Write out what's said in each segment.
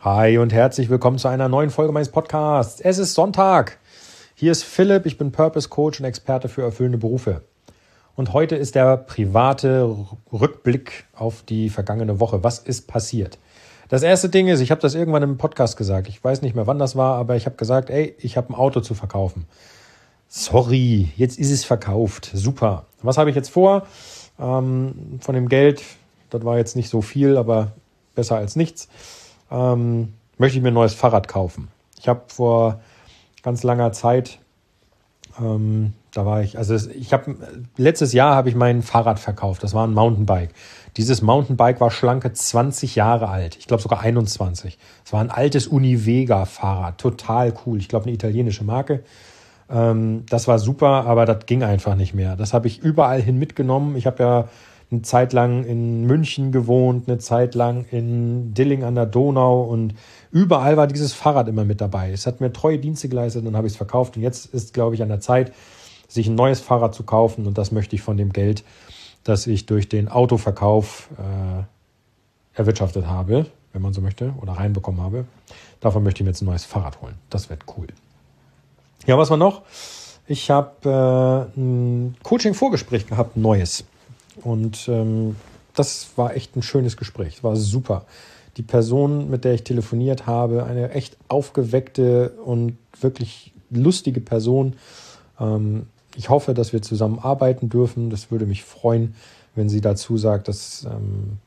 Hi und herzlich willkommen zu einer neuen Folge meines Podcasts. Es ist Sonntag. Hier ist Philipp, ich bin Purpose Coach und Experte für erfüllende Berufe. Und heute ist der private Rückblick auf die vergangene Woche. Was ist passiert? Das erste Ding ist, ich habe das irgendwann im Podcast gesagt. Ich weiß nicht mehr, wann das war, aber ich habe gesagt, ey, ich habe ein Auto zu verkaufen. Sorry, jetzt ist es verkauft. Super. Was habe ich jetzt vor? Ähm, von dem Geld, das war jetzt nicht so viel, aber besser als nichts ähm, möchte ich mir ein neues Fahrrad kaufen. Ich habe vor ganz langer Zeit, ähm, da war ich, also ich habe letztes Jahr habe ich mein Fahrrad verkauft. Das war ein Mountainbike. Dieses Mountainbike war schlanke 20 Jahre alt. Ich glaube sogar 21. Es war ein altes Univega Fahrrad, total cool. Ich glaube eine italienische Marke. Ähm, das war super, aber das ging einfach nicht mehr. Das habe ich überall hin mitgenommen. Ich habe ja eine Zeit lang in München gewohnt, eine Zeit lang in Dilling an der Donau und überall war dieses Fahrrad immer mit dabei. Es hat mir treue Dienste geleistet und dann habe ich es verkauft und jetzt ist, glaube ich, an der Zeit, sich ein neues Fahrrad zu kaufen und das möchte ich von dem Geld, das ich durch den Autoverkauf äh, erwirtschaftet habe, wenn man so möchte, oder reinbekommen habe. Davon möchte ich mir jetzt ein neues Fahrrad holen. Das wird cool. Ja, was war noch? Ich habe äh, ein Coaching-Vorgespräch gehabt, neues. Und ähm, das war echt ein schönes Gespräch. Es war super. Die Person, mit der ich telefoniert habe, eine echt aufgeweckte und wirklich lustige Person. Ähm, ich hoffe, dass wir zusammen arbeiten dürfen. Das würde mich freuen, wenn sie dazu sagt, dass ähm,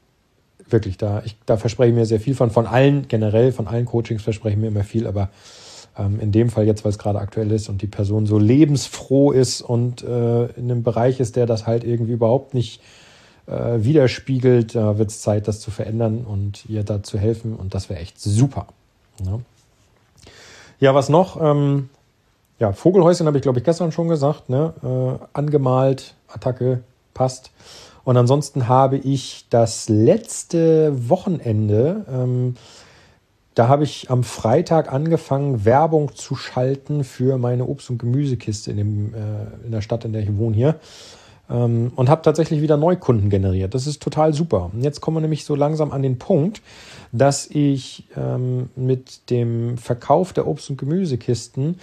wirklich da, ich, da verspreche ich mir sehr viel von. Von allen generell, von allen Coachings verspreche ich mir immer viel, aber in dem Fall jetzt, weil es gerade aktuell ist und die Person so lebensfroh ist und äh, in einem Bereich ist, der das halt irgendwie überhaupt nicht äh, widerspiegelt, da wird es Zeit, das zu verändern und ihr da zu helfen und das wäre echt super. Ja, ja was noch? Ähm, ja, Vogelhäuschen habe ich, glaube ich, gestern schon gesagt. Ne? Äh, angemalt, Attacke, passt. Und ansonsten habe ich das letzte Wochenende ähm, da habe ich am Freitag angefangen, Werbung zu schalten für meine Obst- und Gemüsekiste in, dem, äh, in der Stadt, in der ich wohne hier. Ähm, und habe tatsächlich wieder Neukunden generiert. Das ist total super. Und jetzt kommen wir nämlich so langsam an den Punkt, dass ich ähm, mit dem Verkauf der Obst- und Gemüsekisten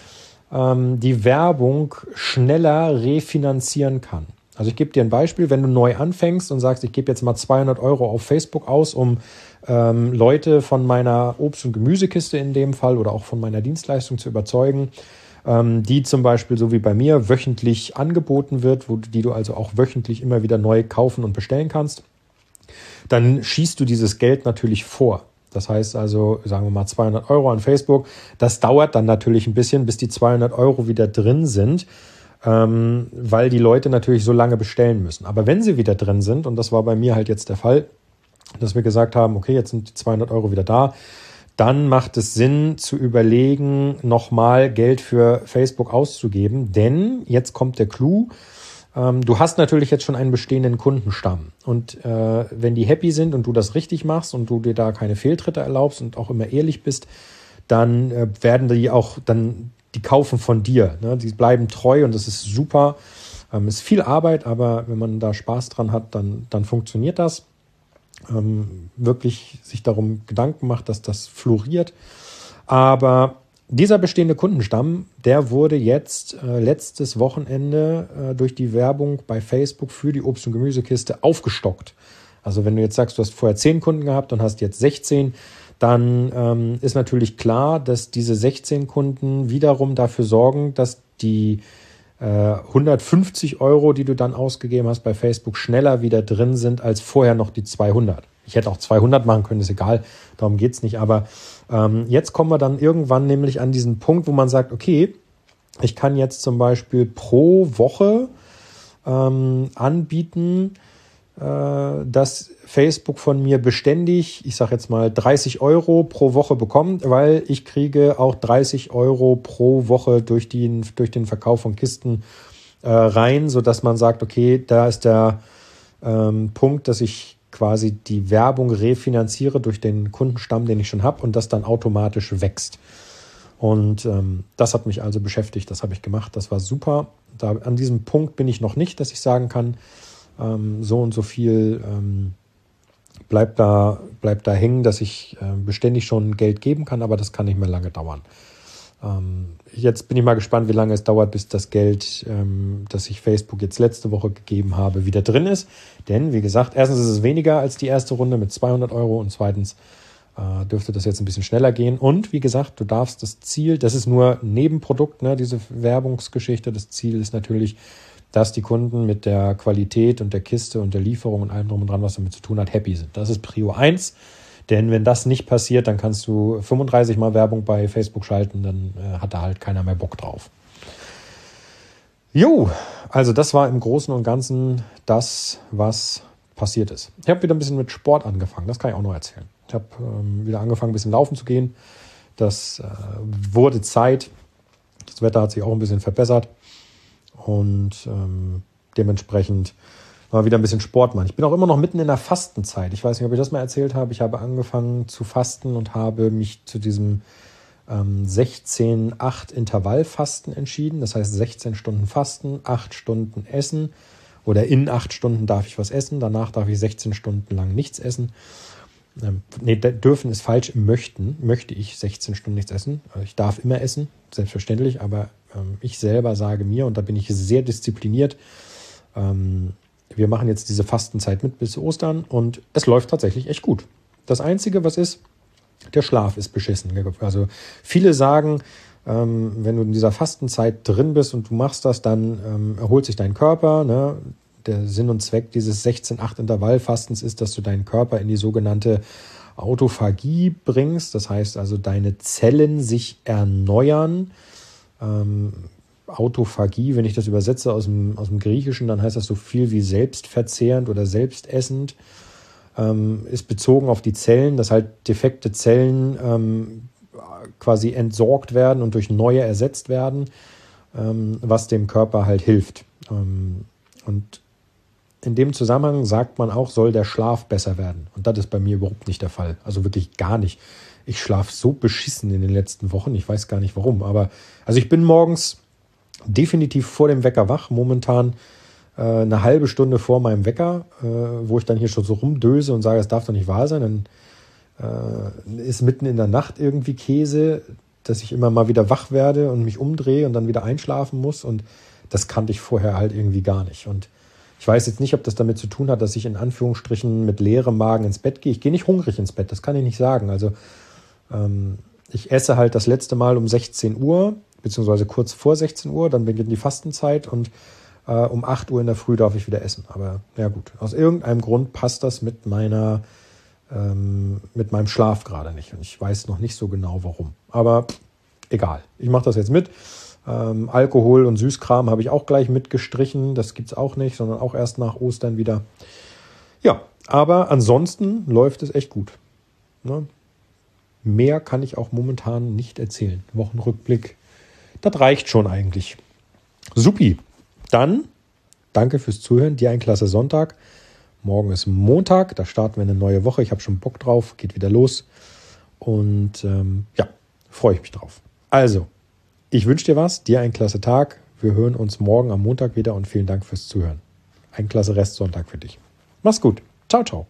ähm, die Werbung schneller refinanzieren kann. Also ich gebe dir ein Beispiel, wenn du neu anfängst und sagst, ich gebe jetzt mal 200 Euro auf Facebook aus, um ähm, Leute von meiner Obst- und Gemüsekiste in dem Fall oder auch von meiner Dienstleistung zu überzeugen, ähm, die zum Beispiel so wie bei mir wöchentlich angeboten wird, wo, die du also auch wöchentlich immer wieder neu kaufen und bestellen kannst, dann schießt du dieses Geld natürlich vor. Das heißt also, sagen wir mal 200 Euro an Facebook. Das dauert dann natürlich ein bisschen, bis die 200 Euro wieder drin sind, ähm, weil die Leute natürlich so lange bestellen müssen. Aber wenn sie wieder drin sind, und das war bei mir halt jetzt der Fall, dass wir gesagt haben, okay, jetzt sind die 200 Euro wieder da. Dann macht es Sinn zu überlegen, nochmal Geld für Facebook auszugeben, denn jetzt kommt der Clou. Ähm, du hast natürlich jetzt schon einen bestehenden Kundenstamm. Und äh, wenn die happy sind und du das richtig machst und du dir da keine Fehltritte erlaubst und auch immer ehrlich bist, dann äh, werden die auch, dann, die kaufen von dir. Ne? Die bleiben treu und das ist super. Ähm, ist viel Arbeit, aber wenn man da Spaß dran hat, dann, dann funktioniert das ähm, wirklich sich darum Gedanken macht, dass das floriert. Aber dieser bestehende Kundenstamm, der wurde jetzt äh, letztes Wochenende äh, durch die Werbung bei Facebook für die Obst- und Gemüsekiste aufgestockt. Also wenn du jetzt sagst, du hast vorher 10 Kunden gehabt und hast jetzt 16, dann ähm, ist natürlich klar, dass diese 16 Kunden wiederum dafür sorgen, dass die 150 äh, Euro, die du dann ausgegeben hast bei Facebook, schneller wieder drin sind als vorher noch die 200. Ich hätte auch 200 machen können, ist egal, darum geht's nicht. Aber ähm, jetzt kommen wir dann irgendwann nämlich an diesen Punkt, wo man sagt, okay, ich kann jetzt zum Beispiel pro Woche ähm, anbieten, dass Facebook von mir beständig, ich sage jetzt mal 30 Euro pro Woche bekommt, weil ich kriege auch 30 Euro pro Woche durch den, durch den Verkauf von Kisten äh, rein, sodass man sagt, okay, da ist der ähm, Punkt, dass ich quasi die Werbung refinanziere durch den Kundenstamm, den ich schon habe und das dann automatisch wächst. Und ähm, das hat mich also beschäftigt, das habe ich gemacht, das war super. Da, an diesem Punkt bin ich noch nicht, dass ich sagen kann, ähm, so und so viel ähm, bleibt da, bleibt da hängen, dass ich äh, beständig schon Geld geben kann, aber das kann nicht mehr lange dauern. Ähm, jetzt bin ich mal gespannt, wie lange es dauert, bis das Geld, ähm, das ich Facebook jetzt letzte Woche gegeben habe, wieder drin ist. Denn, wie gesagt, erstens ist es weniger als die erste Runde mit 200 Euro und zweitens äh, dürfte das jetzt ein bisschen schneller gehen. Und wie gesagt, du darfst das Ziel, das ist nur Nebenprodukt, ne, diese Werbungsgeschichte. Das Ziel ist natürlich, dass die Kunden mit der Qualität und der Kiste und der Lieferung und allem drum und dran, was damit zu tun hat, happy sind. Das ist Prio 1. Denn wenn das nicht passiert, dann kannst du 35 Mal Werbung bei Facebook schalten, dann äh, hat da halt keiner mehr Bock drauf. Jo, also das war im Großen und Ganzen das, was passiert ist. Ich habe wieder ein bisschen mit Sport angefangen, das kann ich auch noch erzählen. Ich habe ähm, wieder angefangen, ein bisschen laufen zu gehen. Das äh, wurde Zeit. Das Wetter hat sich auch ein bisschen verbessert. Und ähm, dementsprechend mal wieder ein bisschen Sport machen. Ich bin auch immer noch mitten in der Fastenzeit. Ich weiß nicht, ob ich das mal erzählt habe. Ich habe angefangen zu fasten und habe mich zu diesem ähm, 16-8 Intervallfasten entschieden. Das heißt 16 Stunden Fasten, 8 Stunden Essen. Oder in 8 Stunden darf ich was essen. Danach darf ich 16 Stunden lang nichts essen. Ähm, nee, dürfen ist falsch. Möchten, möchte ich 16 Stunden nichts essen. Also ich darf immer essen, selbstverständlich, aber ich selber sage mir, und da bin ich sehr diszipliniert, ähm, wir machen jetzt diese Fastenzeit mit bis Ostern und es läuft tatsächlich echt gut. Das Einzige, was ist, der Schlaf ist beschissen. Also viele sagen, ähm, wenn du in dieser Fastenzeit drin bist und du machst das, dann ähm, erholt sich dein Körper. Ne? der Sinn und Zweck dieses 16-8 Intervallfastens ist, dass du deinen Körper in die sogenannte Autophagie bringst. Das heißt also, deine Zellen sich erneuern. Ähm, Autophagie, wenn ich das übersetze aus dem, aus dem Griechischen, dann heißt das so viel wie selbstverzehrend oder selbstessend. Ähm, ist bezogen auf die Zellen, dass halt defekte Zellen ähm, quasi entsorgt werden und durch neue ersetzt werden, ähm, was dem Körper halt hilft. Ähm, und in dem Zusammenhang sagt man auch, soll der Schlaf besser werden. Und das ist bei mir überhaupt nicht der Fall. Also wirklich gar nicht. Ich schlafe so beschissen in den letzten Wochen. Ich weiß gar nicht warum. Aber also ich bin morgens definitiv vor dem Wecker wach. Momentan äh, eine halbe Stunde vor meinem Wecker, äh, wo ich dann hier schon so rumdöse und sage, es darf doch nicht wahr sein. Dann äh, ist mitten in der Nacht irgendwie Käse, dass ich immer mal wieder wach werde und mich umdrehe und dann wieder einschlafen muss. Und das kannte ich vorher halt irgendwie gar nicht. Und ich weiß jetzt nicht, ob das damit zu tun hat, dass ich in Anführungsstrichen mit leerem Magen ins Bett gehe. Ich gehe nicht hungrig ins Bett, das kann ich nicht sagen. Also ähm, ich esse halt das letzte Mal um 16 Uhr, beziehungsweise kurz vor 16 Uhr, dann beginnt die Fastenzeit und äh, um 8 Uhr in der Früh darf ich wieder essen. Aber ja gut, aus irgendeinem Grund passt das mit meiner ähm, mit meinem Schlaf gerade nicht. Und ich weiß noch nicht so genau warum. Aber egal, ich mache das jetzt mit. Ähm, Alkohol und Süßkram habe ich auch gleich mitgestrichen. Das gibt es auch nicht, sondern auch erst nach Ostern wieder. Ja, aber ansonsten läuft es echt gut. Ne? Mehr kann ich auch momentan nicht erzählen. Wochenrückblick, das reicht schon eigentlich. Supi. Dann danke fürs Zuhören. Dir ein klasse Sonntag. Morgen ist Montag, da starten wir eine neue Woche. Ich habe schon Bock drauf, geht wieder los. Und ähm, ja, freue ich mich drauf. Also, ich wünsche dir was, dir einen klasse Tag. Wir hören uns morgen am Montag wieder und vielen Dank fürs Zuhören. Ein klasse Restsonntag für dich. Mach's gut. Ciao, ciao.